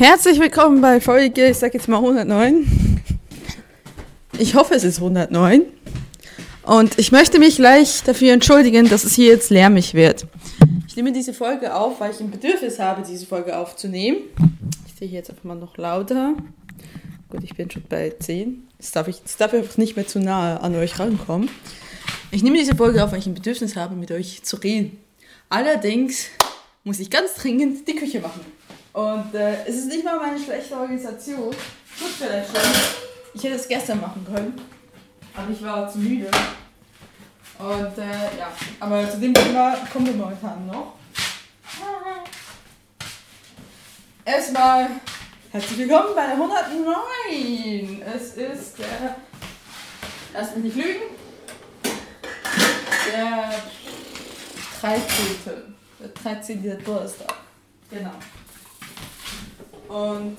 Herzlich willkommen bei Folge, ich sag jetzt mal 109. Ich hoffe, es ist 109. Und ich möchte mich gleich dafür entschuldigen, dass es hier jetzt lärmig wird. Ich nehme diese Folge auf, weil ich ein Bedürfnis habe, diese Folge aufzunehmen. Ich sehe jetzt einfach mal noch lauter. Gut, ich bin schon bei 10. Jetzt darf ich, jetzt darf ich einfach nicht mehr zu nahe an euch rankommen. Ich nehme diese Folge auf, weil ich ein Bedürfnis habe, mit euch zu reden. Allerdings muss ich ganz dringend die Küche machen. Und äh, es ist nicht mal meine schlechte Organisation. Gut vielleicht schon. Ich hätte es gestern machen können. Aber ich war zu müde. Und äh, ja, aber zu dem Thema kommen wir momentan noch. Erstmal herzlich willkommen bei der 109. Es ist der, lass mich nicht lügen, der 13. Der 13. Donnerstag. Genau. Und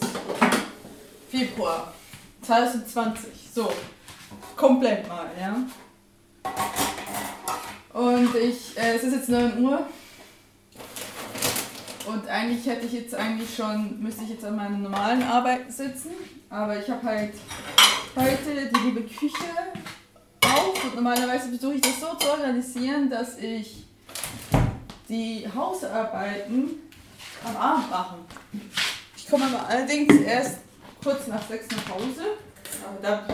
Februar 2020. So, komplett mal, ja. Und ich, äh, es ist jetzt 9 Uhr. Und eigentlich hätte ich jetzt eigentlich schon, müsste ich jetzt an meiner normalen Arbeit sitzen. Aber ich habe halt heute die liebe Küche auf. Und normalerweise versuche ich das so zu organisieren, dass ich die Hausarbeiten am Abend mache. Komme aber allerdings erst kurz nach sechs nach Hause. Aber da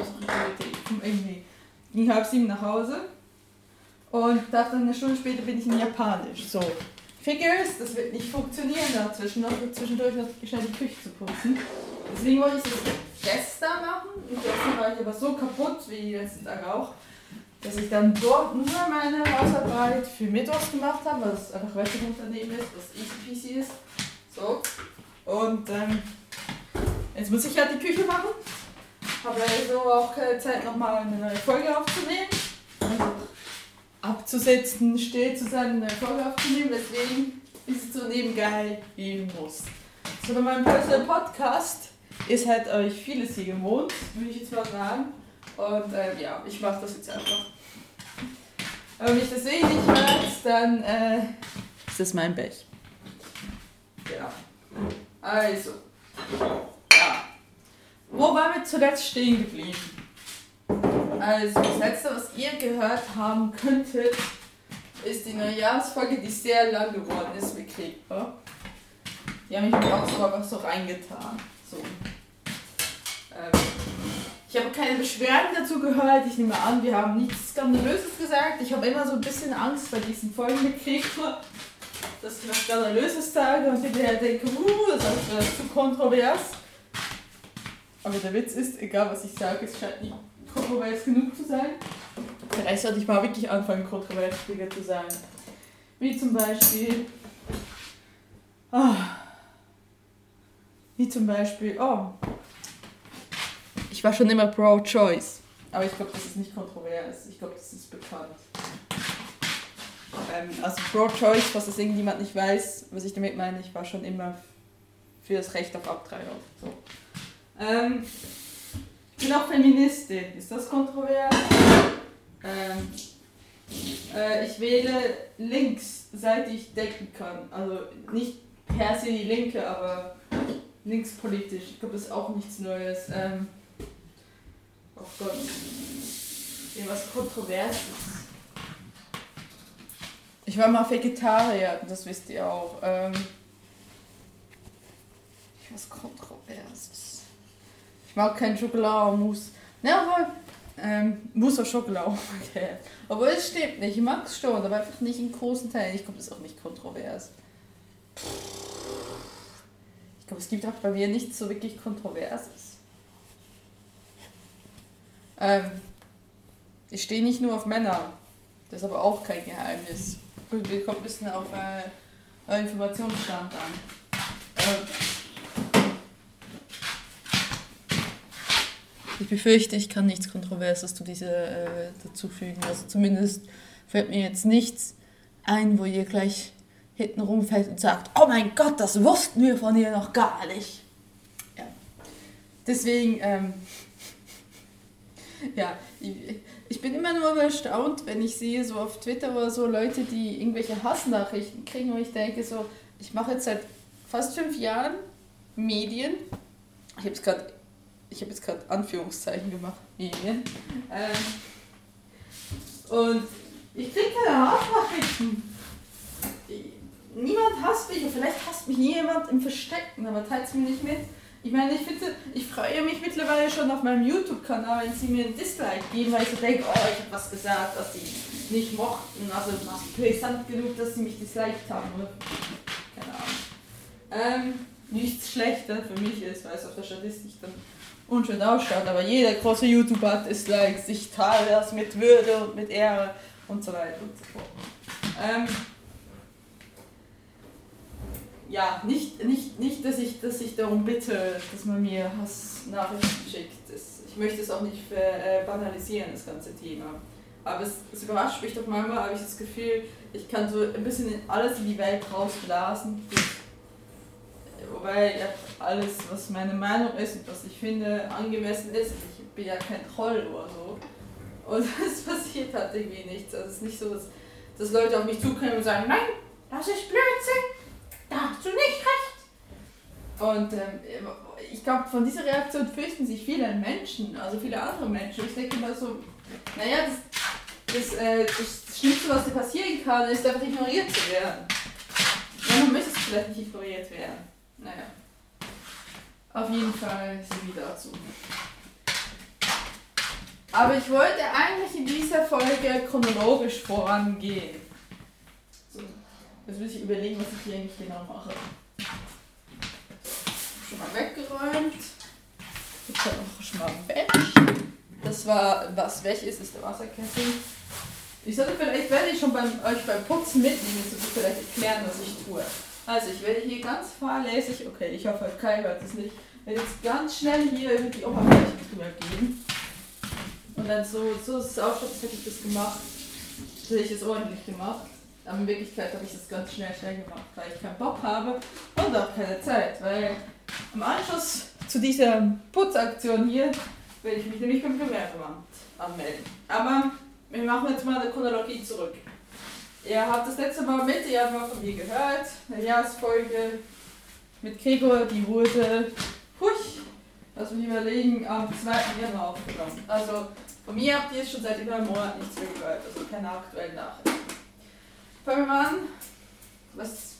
ich komme irgendwie gegen halb sieben nach Hause. Und dachte dann eine Stunde später bin ich in Japanisch. So. Figures, das wird nicht funktionieren, da zwischendurch, zwischendurch noch schnell die Küche zu putzen. Deswegen wollte ich das gestern machen. Und gestern war ich aber so kaputt, wie letzten Tag auch, dass ich dann dort nur meine Hausarbeit für Mittwochs gemacht habe, was einfach Wetterunternehmen ist, was easy peasy ist. So. Und ähm, jetzt muss ich halt die Küche machen. Habe also auch keine Zeit, nochmal eine neue Folge aufzunehmen. Also abzusetzen, still zu sein, eine neue Folge aufzunehmen. Deswegen ist es so nebengeil wie muss. So, bei meinem Personal Podcast ist halt euch vieles hier gewohnt, würde ich jetzt mal sagen. Und äh, ja, ich mache das jetzt einfach. wenn ich das eh nicht hört, dann äh, ist das mein Pech. Ja. Also, ja. Wo waren wir zuletzt stehen geblieben? Also, das letzte, was ihr gehört haben könntet, ist die Neujahrsfolge, die sehr lang geworden ist mit Creeper. Die habe ich mir auch so reingetan. So. Ähm, ich habe keine Beschwerden dazu gehört. Ich nehme an, wir haben nichts Skandalöses gesagt. Ich habe immer so ein bisschen Angst bei diesen Folgen mit Creeper dass ich was Skandalöses sage und hinterher denke, uh, das ist zu kontrovers. Aber der Witz ist, egal was ich sage, es scheint nicht kontrovers genug zu sein. Vielleicht sollte ich mal wirklich anfangen, kontroversiger zu sein. Wie zum Beispiel. Oh, wie zum Beispiel, oh. Ich war schon immer pro-choice. Aber ich glaube, das ist nicht kontrovers. Ich glaube, das ist bekannt. Ähm, also Pro-Choice, was das irgendjemand nicht weiß, was ich damit meine, ich war schon immer für das Recht auf Abtreibung. So. Ähm, ich bin auch Feministin. Ist das kontrovers? Ähm, äh, ich wähle links, seit ich denken kann. Also nicht per se die Linke, aber linkspolitisch. Ich glaube, das ist auch nichts Neues. Ähm, oh Gott. Irgendwas Kontroverses. Ich war mal Vegetarier, das wisst ihr auch. Ähm, was Kontroverses. Ich mag kein Schokolademousse. Ne, aber ähm, Mousse auf Schokolade, okay. Aber es stimmt nicht, ich mag es schon, aber einfach nicht in großen Teilen. Ich glaube, das ist auch nicht kontrovers. Ich glaube, es gibt auch bei mir nichts so wirklich Kontroverses. Ähm, ich stehe nicht nur auf Männer. Das ist aber auch kein Geheimnis. Gut, wir kommt ein bisschen auf äh, Informationsstand an. Äh, ich befürchte, ich kann nichts Kontroverses zu dieser äh, dazufügen. Also zumindest fällt mir jetzt nichts ein, wo ihr gleich hinten rumfällt und sagt, oh mein Gott, das wussten wir von ihr noch gar nicht. Ja. Deswegen, ähm, ja, ich, ich bin immer nur erstaunt, wenn ich sehe, so auf Twitter oder so, Leute, die irgendwelche Hassnachrichten kriegen, wo ich denke, so, ich mache jetzt seit fast fünf Jahren Medien. Ich habe jetzt gerade ich habe jetzt gerade Anführungszeichen gemacht, Medien. Ähm, und ich kriege keine Hassnachrichten. Niemand hasst mich, vielleicht hasst mich jemand im Verstecken, aber teilt es mir nicht mit. Ich meine, ich finde, ich freue mich mittlerweile schon auf meinem YouTube-Kanal, wenn sie mir ein Dislike geben, weil ich so denke, oh, ich habe was gesagt, was sie nicht mochten. Also brisant genug, dass sie mich disliked haben. Oder? Keine Ahnung. Ähm, nichts schlechter für mich ist, weil es auf der Statistik dann unschön ausschaut, aber jeder große YouTuber hat Dislikes. Ich teile das mit Würde und mit Ehre und so weiter und so fort. Ähm, ja, nicht, nicht, nicht dass, ich, dass ich darum bitte, dass man mir Hassnachrichten schickt. Das, ich möchte es auch nicht äh, banalisieren, das ganze Thema. Aber es, es überrascht mich doch manchmal, habe ich das Gefühl, ich kann so ein bisschen alles in die Welt rausblasen. Wobei ja, alles, was meine Meinung ist und was ich finde angemessen ist, ich bin ja kein Troll oder so. Und es passiert halt irgendwie nichts. Also es ist nicht so, dass, dass Leute auf mich zukommen und sagen, nein, das ist Blödsinn, da hast du nicht recht. Und ähm, ich glaube, von dieser Reaktion fürchten sich viele Menschen, also viele andere Menschen. Ich denke immer so, naja, das, das, äh, das Schlimmste, was dir passieren kann, ist einfach ignoriert zu werden. Ja, man möchte vielleicht nicht ignoriert werden. Naja. Auf jeden Fall so wie dazu. Aber ich wollte eigentlich in dieser Folge chronologisch vorangehen. So, jetzt muss ich überlegen, was ich hier eigentlich genau mache. Schon mal weggeräumt. Jetzt habe ich schon mal weg. Das war, was weg ist, ist der Wasserkessel. Ich sollte vielleicht, wenn ich schon beim, euch beim Putzen mitnehmen, sollte ich vielleicht erklären, was ich tue. Also ich werde hier ganz fahrlässig, okay, ich hoffe, Kai hört es nicht, werde jetzt ganz schnell hier über die Oberfläche drüber gehen. Und dann so, so ist es auch, als hätte ich das gemacht. Das hätte ich es ordentlich gemacht. Aber in Wirklichkeit habe ich das ganz schnell schnell gemacht, weil ich keinen Bock habe und auch keine Zeit. Weil im Anschluss zu dieser Putzaktion hier werde ich mich nämlich beim Gewerbeamt anmelden. Aber wir machen jetzt mal eine Chronologie zurück. Ihr habt das letzte Mal Mitte Januar von mir gehört. Eine Jahresfolge mit Gregor, die wurde, huch, lass mich überlegen, am 2. Januar aufgenommen. Also von mir habt ihr schon seit über einem Monat nichts mehr gehört, also keine aktuellen Nachrichten. Fangen wir mal an. Was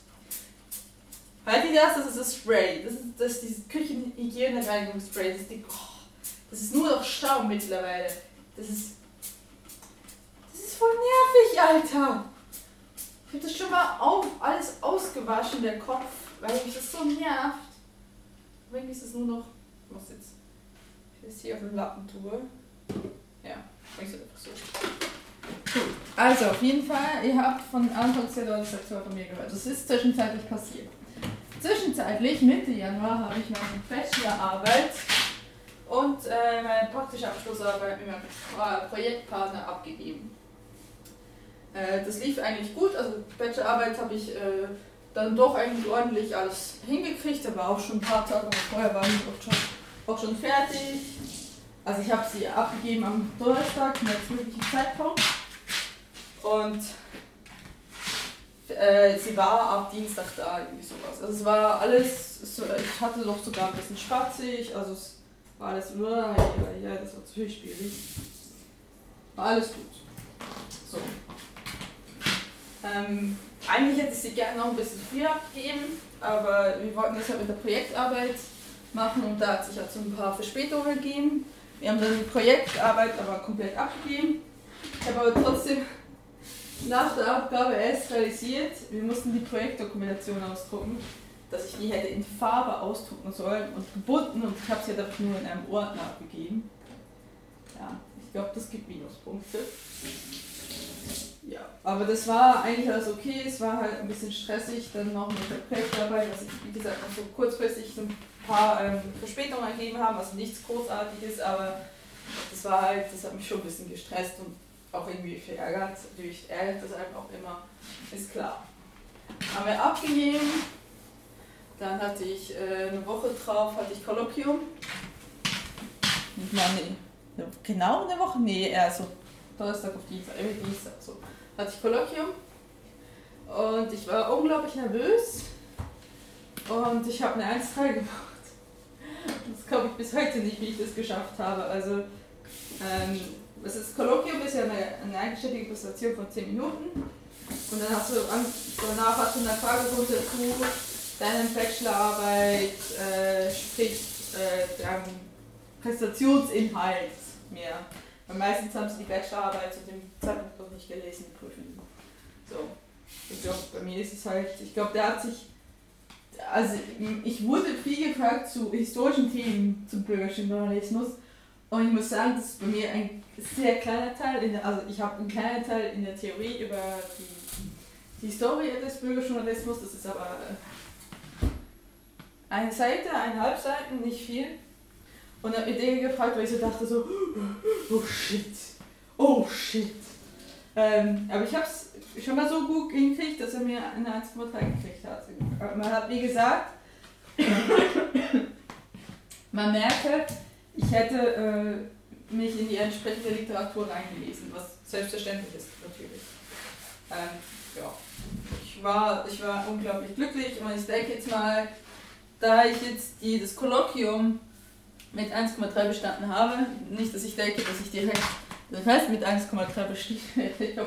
Halt ihr das? Das ist das Spray. Das ist, das ist dieses Küchenhygiene-Reinigungsspray. Das, ist die, oh, das ist nur noch Staub mittlerweile. Das ist. Das ist voll nervig, Alter. Ich habe das schon mal auf, alles ausgewaschen, der Kopf, weil mich das so nervt. Irgendwie ist es nur noch. Ich muss jetzt. Ich das hier auf dem Lappen tue. Ja, ich so einfach so. Also, auf jeden Fall, ihr habt von Anfang der Donnerstag von mir gehört. Das ist zwischenzeitlich passiert. Zwischenzeitlich, Mitte Januar, habe ich meine Bachelorarbeit und äh, meine praktische Abschlussarbeit mit meinem Projektpartner abgegeben. Äh, das lief eigentlich gut, also Bachelorarbeit habe ich äh, dann doch eigentlich ordentlich alles hingekriegt, aber auch schon ein paar Tage vorher war ich auch schon, auch schon fertig. Also ich habe sie abgegeben am Donnerstag, zum möglichen Zeitpunkt. Und äh, sie war ab Dienstag da, irgendwie sowas. Also es war alles, ich hatte doch sogar ein bisschen spatzig, also es war alles, ja, ja, das war zu schwierig. War alles gut. So. Ähm, eigentlich hätte ich sie gerne noch ein bisschen früher abgegeben, aber wir wollten das halt mit der Projektarbeit machen und da hat sich halt so ein paar Verspätungen gegeben. Wir haben dann die Projektarbeit aber komplett abgegeben. Ich habe aber trotzdem nach der Abgabe erst realisiert, wir mussten die Projektdokumentation ausdrucken, dass ich die hätte in Farbe ausdrucken sollen und gebunden und ich habe sie halt nur in einem Ordner abgegeben. Ja, ich glaube, das gibt Minuspunkte. Ja, aber das war eigentlich alles okay. Es war halt ein bisschen stressig, dann noch mit der Projektarbeit, was ich, wie gesagt, noch so kurzfristig ein paar ähm, Verspätungen ergeben haben, also nichts Großartiges, aber das war halt, das hat mich schon ein bisschen gestresst und auch irgendwie verärgert. Natürlich ärgert das einem auch immer, ist klar. Haben wir abgegeben, dann hatte ich äh, eine Woche drauf, hatte ich Kolloquium. Mal, nee. Genau eine Woche? Nee, eher so Donnerstag auf Dienstag, irgendwie Dienstag so hatte ich Kolloquium und ich war unglaublich nervös und ich habe eine 1-3 gemacht. bis heute nicht, wie ich das geschafft habe. Also, ähm, das ist Kolloquium ist ja eine, eine eigenständige Präsentation von 10 Minuten. Und dann hast du danach hast du eine Fragerunde zu deiner Bachelorarbeit, äh, sprich äh, deinem Präsentationsinhalt mehr. Weil meistens haben sie die Bachelorarbeit zu dem Zeitpunkt noch nicht gelesen, prüfen. So. Ich glaube, bei mir ist es halt, ich glaube, der hat sich, also ich wurde viel gefragt zu historischen Themen zum bürgerlichen Journalismus und ich muss sagen, das ist bei mir ein sehr kleiner Teil, der, also ich habe einen kleinen Teil in der Theorie über die, die Historie des Bürgerjournalismus, das ist aber eine Seite, eineinhalb Seiten, nicht viel. Und habe mir Dinge gefragt, weil ich so dachte so, oh shit, oh shit. Ähm, aber ich habe es schon mal so gut hingekriegt, dass er mir eine 1,3 gekriegt hat. Man hat mir gesagt, man merke, ich hätte äh, mich in die entsprechende Literatur reingelesen, was selbstverständlich ist natürlich. Ähm, ja. ich, war, ich war unglaublich glücklich und ich denke jetzt mal, da ich jetzt das Kolloquium mit 1,3 bestanden habe, nicht, dass ich denke, dass ich direkt das heißt mit 1,3 bestehe.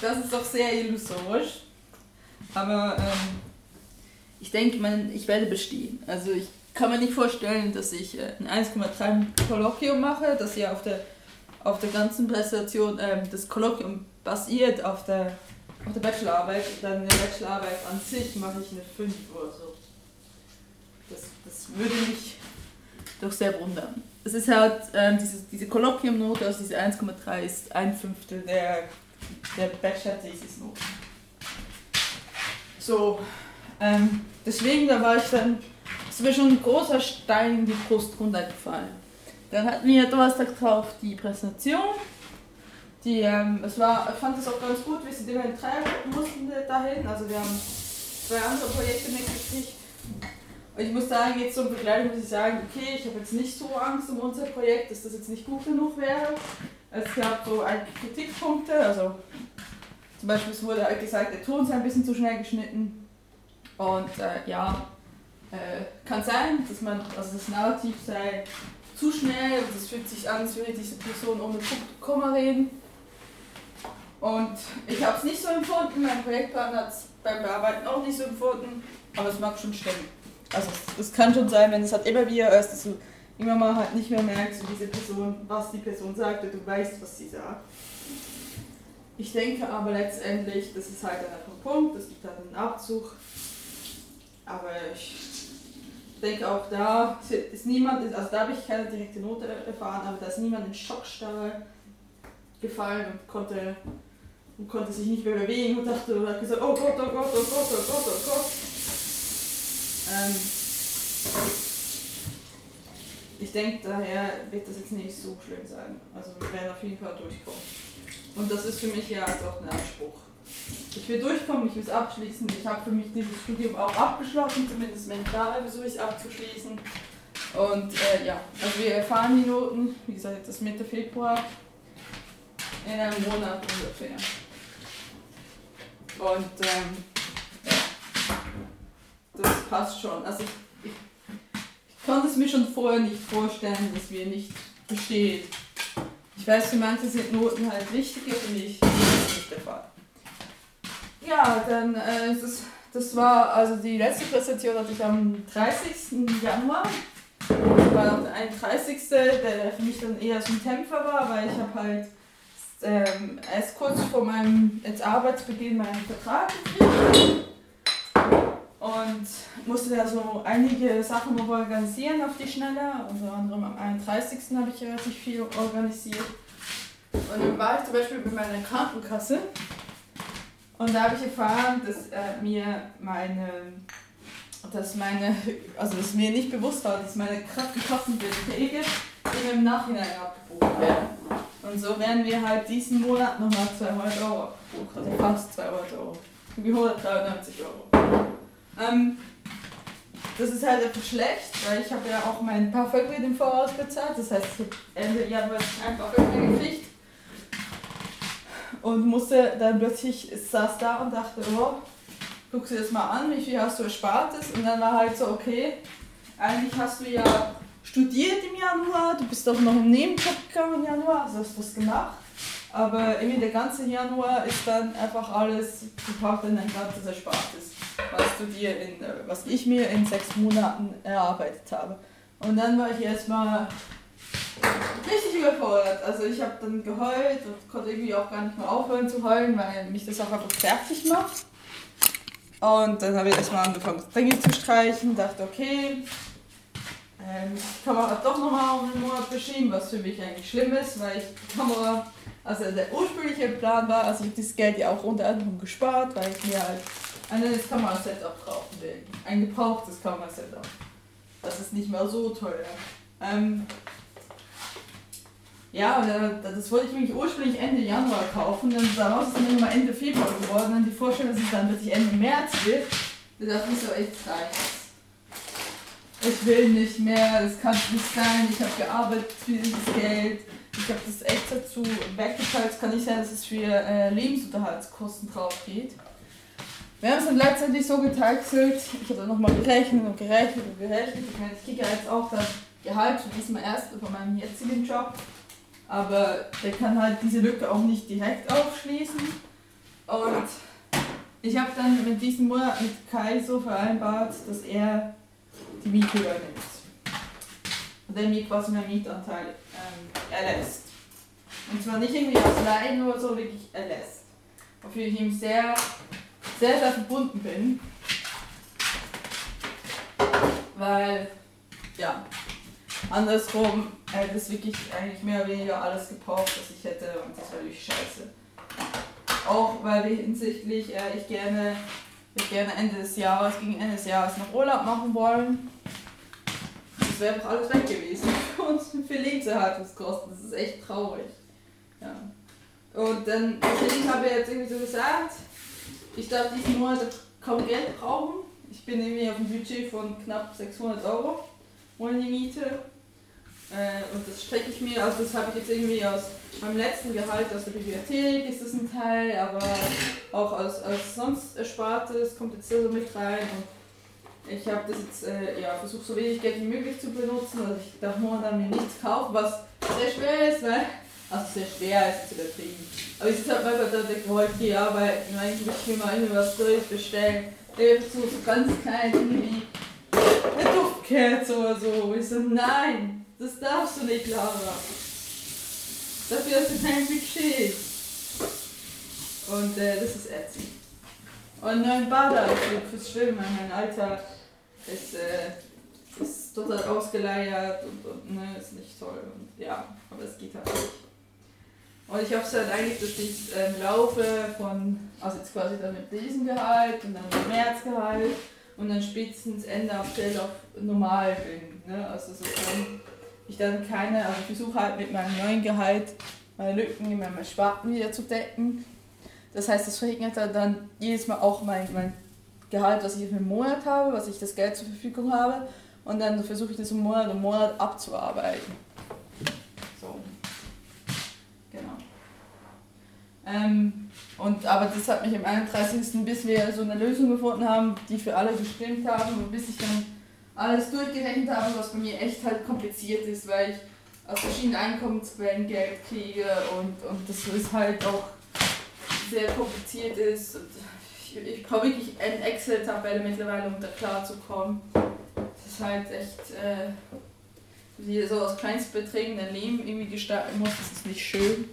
das ist doch sehr illusorisch. Aber ähm, ich denke, man, ich werde bestehen. Also ich kann mir nicht vorstellen, dass ich äh, ein 1,3 Kolloquium mache, das ja auf der, auf der ganzen Präsentation, ähm, das Kolloquium basiert auf der, auf der Bachelorarbeit. Dann in der Bachelorarbeit an sich mache ich eine 5 oder so. Das, das würde mich doch sehr wundern. Es ist halt, ähm, diese, diese Kolloquiumnote, also diese 1,3 ist ein Fünftel der, der Bachelor-Thesis-Note. So, ähm, deswegen, da war ich dann, es mir schon ein großer Stein in die Brust runtergefallen. Dann hatten wir Donnerstag drauf die Präsentation. Die, ähm, es war, ich fand es auch ganz gut, wie sie den treiben mussten dahin. Also wir haben zwei andere Projekte mitgekriegt ich muss sagen, jetzt zur Begleitung muss ich sagen, okay, ich habe jetzt nicht so Angst um unser Projekt, dass das jetzt nicht gut genug wäre. Es gab so einige Kritikpunkte, also zum Beispiel es wurde halt gesagt, der Ton sei ein bisschen zu schnell geschnitten. Und äh, ja, äh, kann sein, dass man, also das Narrativ sei zu schnell und es fühlt sich an, als würde diese Person ohne Komma reden. Und ich habe es nicht so empfunden, mein Projektpartner hat es beim Bearbeiten auch nicht so empfunden, aber es mag schon stimmen. Also es kann schon sein, wenn es halt immer wieder ist, dass du irgendwann mal halt nicht mehr merkst, diese Person, was die Person sagt und du weißt, was sie sagt. Ich denke aber letztendlich, das ist halt ein Punkt, es gibt halt einen Abzug. Aber ich denke auch da ist niemand, also da habe ich keine direkte Note erfahren, aber da ist niemand in Schockstarre gefallen und konnte, und konnte sich nicht mehr bewegen und dachte und hat gesagt, oh Gott, oh Gott, oh Gott, oh Gott, oh Gott. Ähm, ich denke, daher wird das jetzt nicht so schlimm sein. Also wir werden auf jeden Fall durchkommen. Und das ist für mich ja auch ein Anspruch. Ich will durchkommen, ich will es abschließen. Ich habe für mich dieses Studium auch abgeschlossen, zumindest mental versuche ich es abzuschließen. Und äh, ja, also wir erfahren die Noten, wie gesagt, das Mitte Februar, in einem Monat ungefähr. Und ähm, das passt schon. Also ich, ich, ich konnte es mir schon vorher nicht vorstellen, dass wir nicht besteht. Ich weiß, für manche sind Noten halt wichtiger, für mich ist nicht der Fall. Ja, dann äh, das, das war also die letzte Präsentation hatte ich am 30. Januar. Das war der 31. der für mich dann eher so ein Tempfer war, weil ich habe halt ähm, erst kurz vor meinem jetzt Arbeitsbeginn meinen Vertrag gekriegt und musste da so einige Sachen noch organisieren auf die Schnelle. Unter anderem am 31. habe ich relativ viel organisiert. Und dann war ich zum Beispiel bei meiner Krankenkasse und da habe ich erfahren, dass äh, mir meine, dass meine, also dass mir nicht bewusst war, dass meine Krankenkassenbeträge im Nachhinein abgebucht werden. Und so werden wir halt diesen Monat nochmal 200 Euro abgebucht, also fast 200 Euro. Irgendwie 193 Euro. Ähm, das ist halt einfach schlecht, weil ich habe ja auch mein Parfüm im Voraus bezahlt. Das heißt, ich habe Ende Januar ein Parfüm gekriegt. Und musste dann plötzlich, saß da und dachte, oh, guck dir das mal an, wie viel hast du erspart ist. Und dann war halt so, okay, eigentlich hast du ja studiert im Januar, du bist auch noch im Nebenjob gegangen im Januar, also hast was gemacht. Aber irgendwie der ganze Januar ist dann einfach alles, du brauchst dann ein ganzes Erspartes, was, du dir in, äh, was ich mir in sechs Monaten erarbeitet habe. Und dann war ich erstmal richtig überfordert. Also ich habe dann geheult und konnte irgendwie auch gar nicht mehr aufhören zu heulen, weil mich das auch einfach fertig macht. Und dann habe ich erstmal angefangen, Dinge zu streichen, dachte, okay, ähm, die Kamera doch nochmal um einen Monat verschieben, was für mich eigentlich schlimm ist, weil ich die Kamera, also der ursprüngliche Plan war, also ich habe das Geld ja auch unter anderem gespart, weil ich mir halt ein neues Kamerasetup kaufen will. Ein gebrauchtes Kamerasetup. Das ist nicht mehr so teuer. Ähm, ja, das wollte ich nämlich ursprünglich Ende Januar kaufen, dann daraus ist dann immer Ende Februar geworden. Dann die Vorstellung, dass es dann wirklich Ende März wird, da dachte ich so, echt reicht. Ich will nicht mehr, das kann nicht sein, ich habe gearbeitet für dieses Geld, ich habe das echt dazu weggezahlt, es kann nicht sein, dass es für äh, Lebensunterhaltskosten drauf geht. Wir haben es dann letztendlich so geteilt, ich habe dann nochmal gerechnet und gerechnet und gerechnet. Ich meine, ich kriege ja jetzt auch das Gehalt schon diesmal erst von meinem jetzigen Job. Aber der kann halt diese Lücke auch nicht direkt aufschließen. Und ich habe dann mit diesem Monat mit Kai so vereinbart, dass er die Miete übernimmt. Und der mir quasi meinen Mietanteil ähm, erlässt. Und zwar nicht irgendwie aus Leiden oder so, wirklich erlässt. Wofür ich ihm sehr, sehr, sehr verbunden bin. Weil, ja, andersrum hätte es wirklich eigentlich mehr oder weniger alles gebraucht, was ich hätte und das war wirklich scheiße. Auch weil wir hinsichtlich, äh, ich gerne, ich gerne Ende des Jahres, gegen Ende des Jahres noch Urlaub machen wollen. Das wäre einfach alles weg gewesen uns für Lebenserhaltungskosten. Das ist echt traurig. Ja. Und dann, ich habe jetzt irgendwie so gesagt, ich darf diesen Monat kaum Geld brauchen. Ich bin irgendwie auf einem Budget von knapp 600 Euro ohne die Miete. Äh, und das strecke ich mir, also das habe ich jetzt irgendwie aus meinem letzten Gehalt aus der Bibliothek ist das ein Teil, aber auch aus, aus sonst Erspartes kommt jetzt so mit rein. Und ich habe das jetzt, äh, ja, versucht so wenig Geld wie möglich zu benutzen. Also ich darf momentan mir nichts kaufen, was sehr schwer ist, weil, also sehr schwer ist zu übertrieben. Aber ich habe einfach da heute hier arbeiten, eigentlich möchte ich mir mal irgendwie was Neues bestellen. So, so ganz klein, irgendwie eine Duftkerze oder so. Ich so, nein, das darfst du nicht, Laura. Dafür hast du kein Budget. Und äh, das ist ätzend. Und neuen Badeanzug fürs Schwimmen. Mein Alter ist, äh, ist total ausgeleiert und, und ne, ist nicht toll. Und, ja, aber es geht halt nicht. Und ich hoffe halt eigentlich, dass ich äh, Laufe von, also jetzt quasi dann mit diesem Gehalt und dann mit Märzgehalt und dann spätestens Ende April auf normal bin. Ne? Also so kann ich dann keine, also versuche halt mit meinem neuen Gehalt meine Lücken in meinem Sparten wieder zu decken. Das heißt, das verringert dann jedes Mal auch mein, mein Gehalt, was ich für einen Monat habe, was ich das Geld zur Verfügung habe. Und dann versuche ich das im Monat um Monat abzuarbeiten. So. Genau. Ähm, und, aber das hat mich am 31. bis wir so eine Lösung gefunden haben, die für alle gestimmt haben und bis ich dann alles durchgerechnet habe, was bei mir echt halt kompliziert ist, weil ich aus verschiedenen Einkommensquellen Geld kriege und, und das ist halt auch sehr kompliziert ist. Und ich, ich brauche wirklich eine Excel-Tabelle mittlerweile, um da klar zu kommen. Das ist halt echt, äh, wie so aus Kleinstbeträgen dein Leben irgendwie gestalten muss, das ist nicht schön.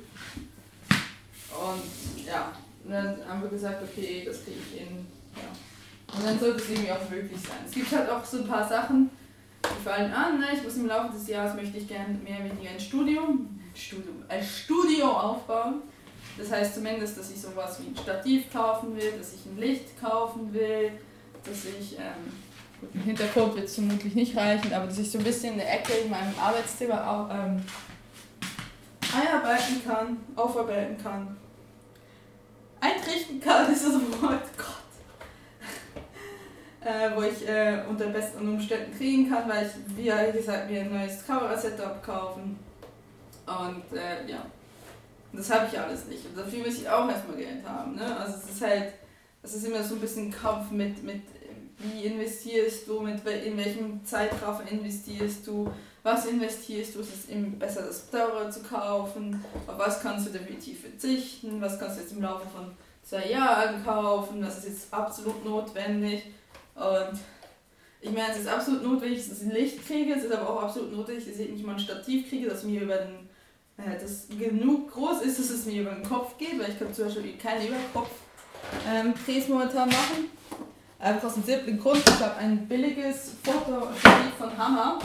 Und ja, und dann haben wir gesagt, okay, das kriege ich in. Ja. Und dann sollte es irgendwie auch möglich sein. Es gibt halt auch so ein paar Sachen, die fallen an. Ne? Ich muss im Laufe des Jahres möchte ich gerne mehr oder weniger ein Studium, ein Studium, ein Studio aufbauen. Das heißt zumindest, dass ich sowas wie ein Stativ kaufen will, dass ich ein Licht kaufen will, dass ich, ähm, gut, im Hintergrund wird es vermutlich nicht reichen, aber dass ich so ein bisschen eine Ecke in meinem Arbeitszimmer auch, ähm, einarbeiten kann, aufarbeiten kann eintrichten kann, ist das Wort Gott. Äh, wo ich äh, unter besten Umständen kriegen kann, weil ich, wie gesagt, mir ein neues Kamerasetup kaufen. Und äh, ja, das habe ich alles nicht. Und dafür muss ich auch erstmal Geld haben. Ne? Also es ist halt, es ist immer so ein bisschen Kampf mit, mit wie investierst du, mit in welchem Zeitraum investierst du, was investierst du, ist es eben besser, das teure zu kaufen, auf was kannst du definitiv verzichten, was kannst du jetzt im Laufe von zwei Jahren kaufen, was ist jetzt absolut notwendig? Und ich meine, es ist absolut notwendig, dass ich Licht kriege, es ist aber auch absolut notwendig, dass ich nicht mal ein Stativ kriege, das mir über den, äh, das genug groß ist, dass es mir über den Kopf geht, weil ich kann zum Beispiel keine Überkopf ähm, momentan machen. Einfach aus dem simplen Grund, ich habe ein billiges Fotostativ von Hammer.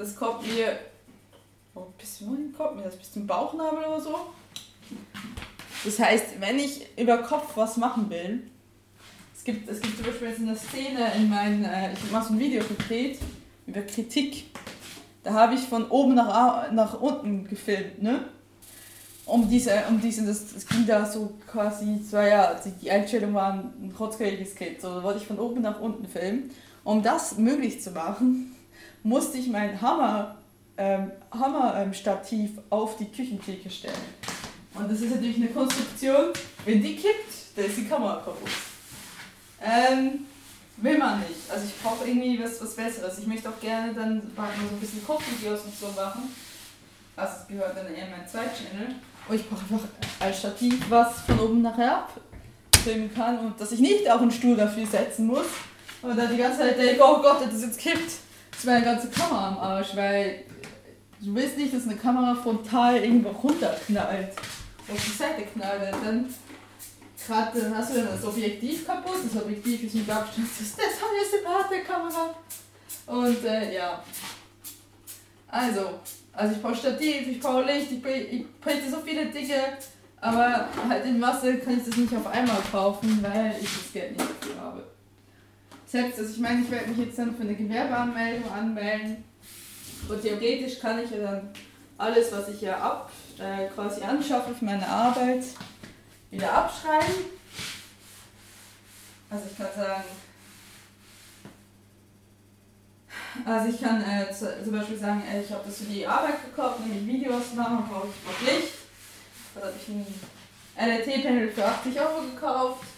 Das kommt mir. Oh, bis kommt mir das? Bis zum Bauchnabel oder so? Das heißt, wenn ich über Kopf was machen will, es gibt, es gibt zum Beispiel jetzt eine Szene in meinem, äh, ich habe so ein Video gedreht über Kritik. Da habe ich von oben nach, nach unten gefilmt, ne? Um diese, um diese, das, das ging da so quasi zwei Jahre, die, die Einstellung war ein rotzköliges Kind, so wollte ich von oben nach unten filmen. Um das möglich zu machen, musste ich mein Hammer, ähm, Hammerstativ ähm, auf die Küchentheke stellen. Und das ist natürlich eine Konstruktion, wenn die kippt, dann ist die Kamera kaputt. Ähm, will man nicht. Also ich brauche irgendwie was, was Besseres. Ich möchte auch gerne dann so ein bisschen Kochvideos und so machen. Es gehört dann eher in mein Zweit-Channel. Und ich brauche einfach als Stativ, was von oben nachher ab filmen kann und dass ich nicht auch einen Stuhl dafür setzen muss. Und dann die ganze Zeit denke, oh Gott, das jetzt kippt. Ist meine ganze Kamera am Arsch, weil du willst nicht, dass eine Kamera frontal irgendwo runterknallt. Auf die Seite knallt. Dann gerade dann hast du dann das Objektiv kaputt. Das Objektiv ist mit Abstand das das eine Kamera. Und äh, ja. Also, also ich brauche Stativ, ich brauche Licht, ich, ich so viele Dinge, aber halt in Masse kann ich das nicht auf einmal kaufen, weil ich das Geld nicht dafür habe. Selbst, also ich meine, ich werde mich jetzt dann für eine Gewerbeanmeldung anmelden und theoretisch kann ich ja dann alles, was ich ja ab, äh, quasi anschaffe für meine Arbeit, wieder abschreiben. Also ich kann sagen, also ich kann äh, zum Beispiel sagen, äh, ich habe das für die Arbeit gekauft, nämlich Videos machen, brauche ich noch Licht. Da habe ich ein LRT-Panel für 80 Euro gekauft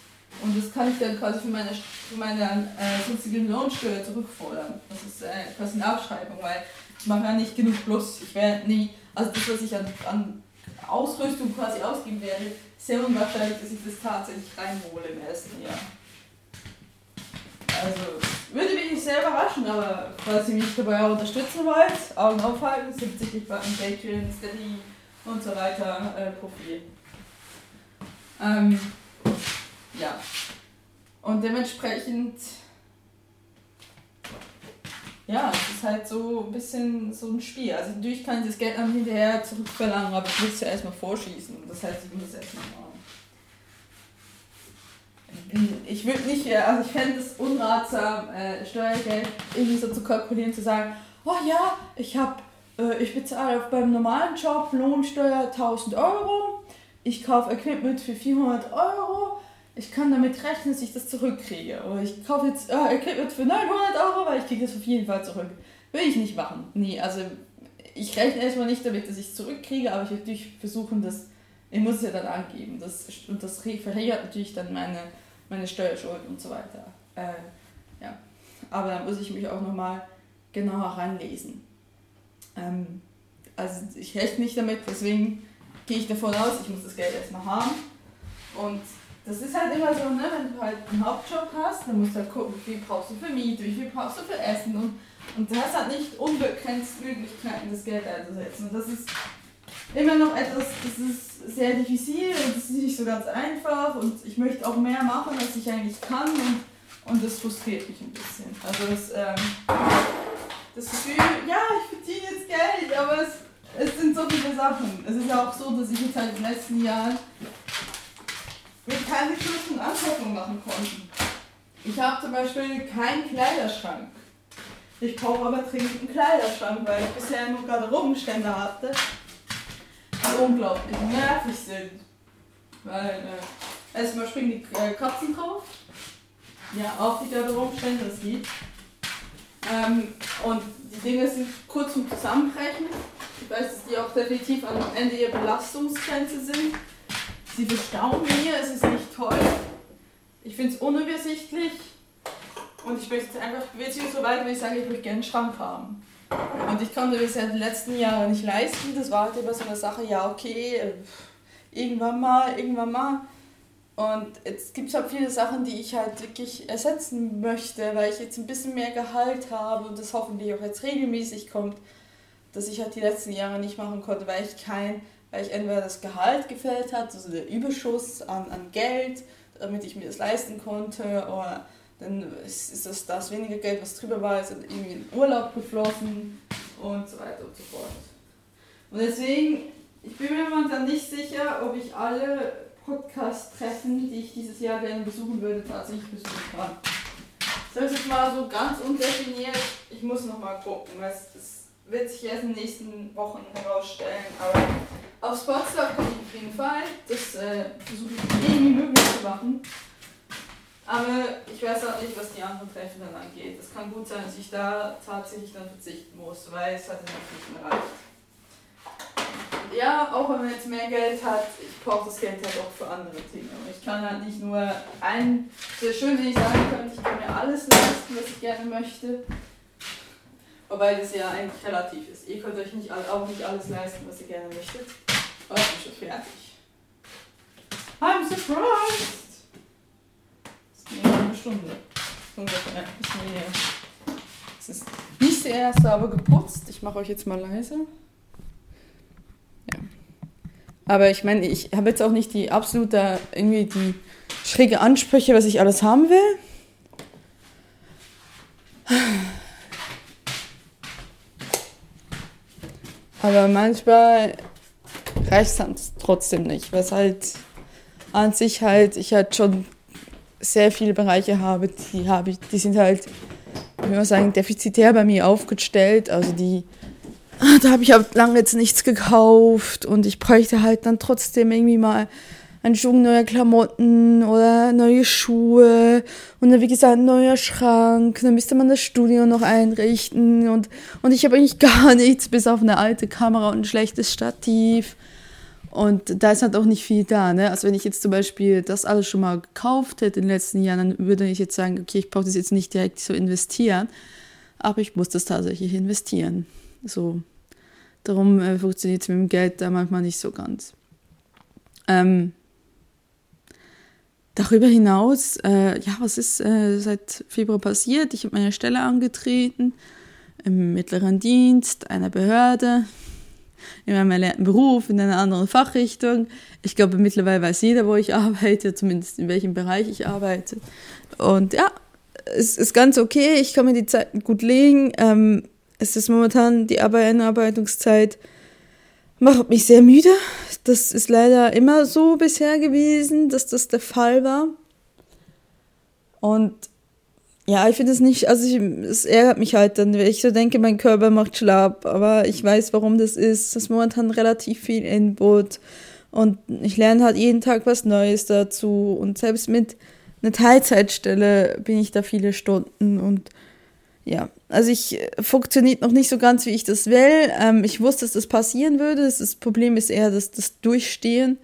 und das kann ich dann quasi für meine, für meine äh, sonstige Lohnsteuer zurückfordern. Das ist äh, quasi eine Abschreibung, weil ich mache ja nicht genug Plus. Ich werde nie, also das, was ich an, an Ausrüstung quasi ausgeben werde, sehr unwahrscheinlich, dass ich das tatsächlich reinhole im ersten Jahr. Also, würde mich nicht sehr überraschen, aber falls ihr mich dabei auch unterstützen wollt, Augen aufhalten, sind sicherlich bei Patreon, Steady und so weiter äh, Profil. Ähm, ja. Und dementsprechend, ja, es ist halt so ein bisschen so ein Spiel. Also natürlich kann ich das Geld dann hinterher zurückverlangen, aber ich muss es ja erstmal vorschießen. Das heißt, ich muss es erstmal machen ich würde nicht, äh, also ich fände es unratsam, äh, Steuergeld irgendwie so zu kalkulieren, zu sagen, oh ja, ich habe, äh, ich bezahle beim normalen Job Lohnsteuer 1000 Euro, ich kaufe Equipment für 400 Euro, ich kann damit rechnen, dass ich das zurückkriege. Oder ich kaufe jetzt äh, Equipment für 900 Euro, weil ich kriege das auf jeden Fall zurück. Will ich nicht machen. Nee, also ich rechne erstmal nicht damit, dass ich es zurückkriege, aber ich würde natürlich versuchen, das, ich muss es ja dann angeben. Das, und das verhindert natürlich dann meine meine Steuerschuld und so weiter. Äh, ja. Aber da muss ich mich auch nochmal genauer ranlesen. Ähm, also ich rechne nicht damit, deswegen gehe ich davon aus, ich muss das Geld erstmal haben. Und das ist halt immer so, ne, wenn du halt einen Hauptjob hast, dann musst du halt gucken, wie viel brauchst du für Miete, wie viel brauchst du für Essen und, und du hast halt nicht unbegrenzt Möglichkeiten, das Geld einzusetzen. Und das ist immer noch etwas, das ist sehr diffizil und das ist nicht so ganz einfach und ich möchte auch mehr machen, als ich eigentlich kann und, und das frustriert mich ein bisschen. Also das, ähm, das Gefühl, ja, ich verdiene jetzt Geld, aber es, es sind so viele Sachen. Es ist ja auch so, dass ich jetzt halt den letzten Jahren mit keine größeren Anschaffungen machen konnte. Ich habe zum Beispiel keinen Kleiderschrank. Ich brauche aber dringend einen Kleiderschrank, weil ich bisher nur Garderobenstände hatte unglaublich nervig sind. Weil äh, erstmal springen die äh, Katzen drauf. Ja, auf die Garderobestände, das geht. Ähm, und die Dinge sind kurz zum Zusammenbrechen. Ich weiß, dass die auch definitiv am Ende ihrer Belastungsgrenze sind. Sie bestaunen mir, es ist nicht toll. Ich finde es unübersichtlich. Und ich möchte einfach, beziehungsweise so weit, wenn ich sage, ich möchte gerne einen Schrank haben. Und ich konnte mir das ja die letzten Jahre nicht leisten. Das war halt immer so eine Sache, ja, okay, äh, irgendwann mal, irgendwann mal. Und jetzt gibt es halt viele Sachen, die ich halt wirklich ersetzen möchte, weil ich jetzt ein bisschen mehr Gehalt habe und das hoffentlich auch jetzt regelmäßig kommt, dass ich halt die letzten Jahre nicht machen konnte, weil ich kein, weil ich entweder das Gehalt gefällt hat, also der Überschuss an, an Geld, damit ich mir das leisten konnte, oder dann ist das, das weniger Geld, was drüber war, ist irgendwie in Urlaub geflossen und so weiter und so fort. Und deswegen, ich bin mir momentan nicht sicher, ob ich alle Podcast-Treffen, die ich dieses Jahr gerne besuchen würde, tatsächlich besuchen kann. Das ist mal so ganz undefiniert. Ich muss noch mal gucken, weil es wird sich erst in den nächsten Wochen herausstellen. Aber aufs Potsdam komme ich auf jeden Fall. Das äh, versuche ich irgendwie möglich zu machen. Aber ich weiß auch nicht, was die anderen Treffen dann angeht. Es kann gut sein, dass ich da tatsächlich dann verzichten muss, weil es hat dann nicht mehr reicht ja, auch wenn man jetzt mehr Geld hat, ich brauche das Geld halt auch für andere Dinge. Ich kann halt nicht nur ein, sehr schön, wenn ich sagen könnte, ich kann mir alles leisten, was ich gerne möchte. Wobei das ja eigentlich relativ ist. Ihr könnt euch nicht, auch nicht alles leisten, was ihr gerne möchtet. Aber ich bin schon fertig. I'm surprised! Das geht eine Stunde. Bisschen mehr. Es ist nicht sehr sauber geputzt. Ich mache euch jetzt mal leise. Aber ich meine, ich habe jetzt auch nicht die absolute, irgendwie die schräge Ansprüche, was ich alles haben will. Aber manchmal reicht es dann trotzdem nicht, weil es halt an sich halt, ich halt schon sehr viele Bereiche habe, die habe ich, die sind halt, würde mal sagen, defizitär bei mir aufgestellt. Also die da habe ich halt lange jetzt nichts gekauft und ich bräuchte halt dann trotzdem irgendwie mal einen Schwung neuer Klamotten oder neue Schuhe und dann, wie gesagt, ein neuer Schrank. Dann müsste man das Studio noch einrichten und, und ich habe eigentlich gar nichts, bis auf eine alte Kamera und ein schlechtes Stativ. Und da ist halt auch nicht viel da. Ne? Also wenn ich jetzt zum Beispiel das alles schon mal gekauft hätte in den letzten Jahren, dann würde ich jetzt sagen, okay, ich brauche das jetzt nicht direkt so investieren, aber ich muss das tatsächlich investieren. So, darum äh, funktioniert es mit dem Geld da manchmal nicht so ganz. Ähm, darüber hinaus, äh, ja, was ist äh, seit Februar passiert? Ich habe meine Stelle angetreten im mittleren Dienst einer Behörde, in meinem erlernten Beruf, in einer anderen Fachrichtung. Ich glaube, mittlerweile weiß jeder, wo ich arbeite, zumindest in welchem Bereich ich arbeite. Und ja, es ist ganz okay, ich kann mir die Zeit gut legen. Ähm, es ist momentan die Einarbeitungszeit macht mich sehr müde. Das ist leider immer so bisher gewesen, dass das der Fall war. Und ja, ich finde es nicht, also ich, es ärgert mich halt dann, wenn ich so denke, mein Körper macht schlapp, aber ich weiß, warum das ist. Das ist momentan relativ viel Input und ich lerne halt jeden Tag was Neues dazu und selbst mit einer Teilzeitstelle bin ich da viele Stunden und ja, also ich äh, funktioniert noch nicht so ganz, wie ich das will. Ähm, ich wusste, dass das passieren würde. Das Problem ist eher das, das Durchstehen.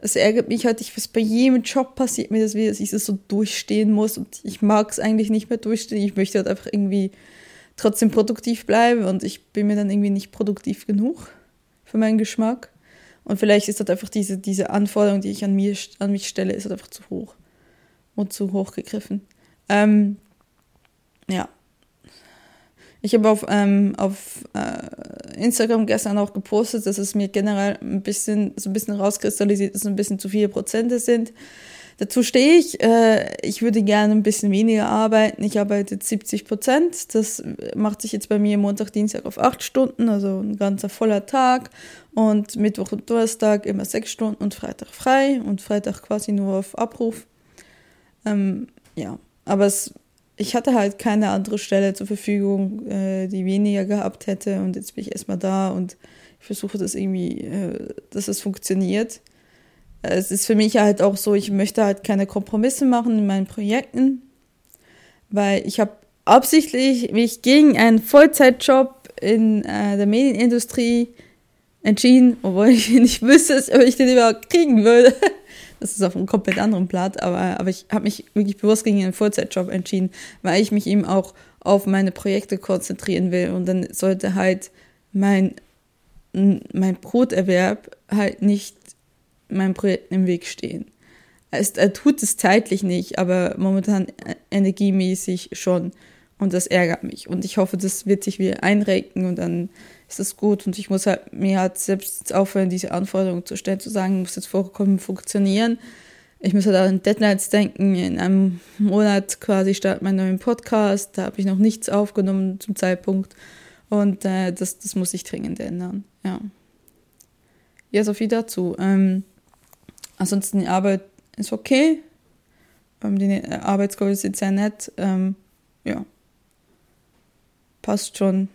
Es ärgert mich halt, ich, was bei jedem Job passiert mir das wieder, dass ich das so durchstehen muss und ich mag es eigentlich nicht mehr durchstehen. Ich möchte halt einfach irgendwie trotzdem produktiv bleiben und ich bin mir dann irgendwie nicht produktiv genug für meinen Geschmack. Und vielleicht ist das einfach diese, diese Anforderung, die ich an, mir, an mich stelle, ist halt einfach zu hoch und zu hoch gegriffen. Ähm, ja, ich habe auf, ähm, auf äh, Instagram gestern auch gepostet, dass es mir generell ein bisschen, so ein bisschen rauskristallisiert, dass es ein bisschen zu viele Prozente sind. Dazu stehe ich. Äh, ich würde gerne ein bisschen weniger arbeiten. Ich arbeite 70 Prozent. Das macht sich jetzt bei mir Montag, Dienstag auf acht Stunden, also ein ganzer voller Tag. Und Mittwoch und Donnerstag immer sechs Stunden und Freitag frei und Freitag quasi nur auf Abruf. Ähm, ja, aber es ich hatte halt keine andere Stelle zur Verfügung, äh, die weniger gehabt hätte. Und jetzt bin ich erstmal da und ich versuche das irgendwie, äh, dass es funktioniert. Es ist für mich halt auch so, ich möchte halt keine Kompromisse machen in meinen Projekten, weil ich habe absichtlich mich gegen einen Vollzeitjob in äh, der Medienindustrie entschieden, obwohl ich nicht wüsste, ob ich den überhaupt kriegen würde. Das ist auf einem komplett anderen Blatt, aber, aber ich habe mich wirklich bewusst gegen einen Vollzeitjob entschieden, weil ich mich eben auch auf meine Projekte konzentrieren will und dann sollte halt mein, mein Broterwerb halt nicht meinem Projekt im Weg stehen. Es, er tut es zeitlich nicht, aber momentan energiemäßig schon. Und das ärgert mich. Und ich hoffe, das wird sich wieder einrenken und dann ist das gut. Und ich muss halt mir halt selbst aufhören, diese Anforderungen zu stellen, zu sagen, muss jetzt vorkommen, funktionieren. Ich muss halt an Deadlines denken. In einem Monat quasi startet mein neuer Podcast. Da habe ich noch nichts aufgenommen zum Zeitpunkt. Und äh, das, das muss ich dringend ändern. Ja. Ja, so viel dazu. Ähm, ansonsten die Arbeit ist okay. Ähm, die Arbeitsgruppe sind sehr nett. Ähm, ja passt schon.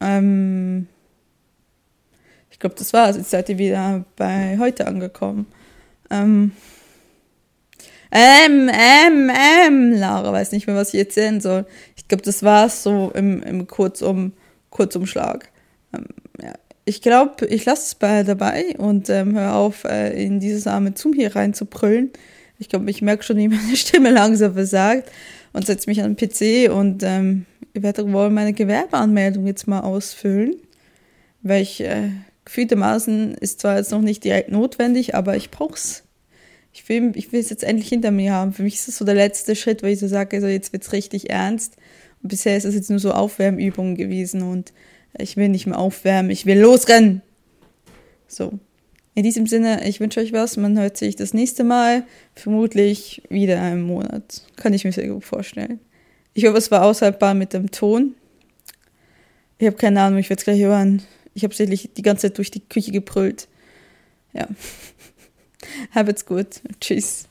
Ähm, ich glaube, das war's. Jetzt seid ihr wieder bei heute angekommen. Ähm, ähm, ähm, ähm, Lara weiß nicht mehr, was ich erzählen soll. Ich glaube, das war's so im, im Kurzum, Kurzumschlag. Ähm, ja. Ich glaube, ich lasse es bei dabei und ähm, höre auf, äh, in dieses arme Zoom hier reinzubrüllen. Ich glaube, ich merke schon, wie meine Stimme langsam versagt und setze mich an den PC und ähm, ich werde wohl meine Gewerbeanmeldung jetzt mal ausfüllen, weil ich äh, gefühltermaßen ist zwar jetzt noch nicht direkt notwendig, aber ich brauche es. Ich will, es jetzt endlich hinter mir haben. Für mich ist es so der letzte Schritt, weil ich so sage, also jetzt wird es richtig ernst. Und bisher ist es jetzt nur so Aufwärmübungen gewesen und ich will nicht mehr aufwärmen, ich will losrennen. So. In diesem Sinne, ich wünsche euch was. Man hört sich das nächste Mal, vermutlich wieder einen Monat. Kann ich mir sehr gut vorstellen. Ich hoffe, es war aushaltbar mit dem Ton. Ich habe keine Ahnung, ich werde es gleich hören. Ich habe sicherlich die ganze Zeit durch die Küche gebrüllt. Ja. Habt's gut. Tschüss.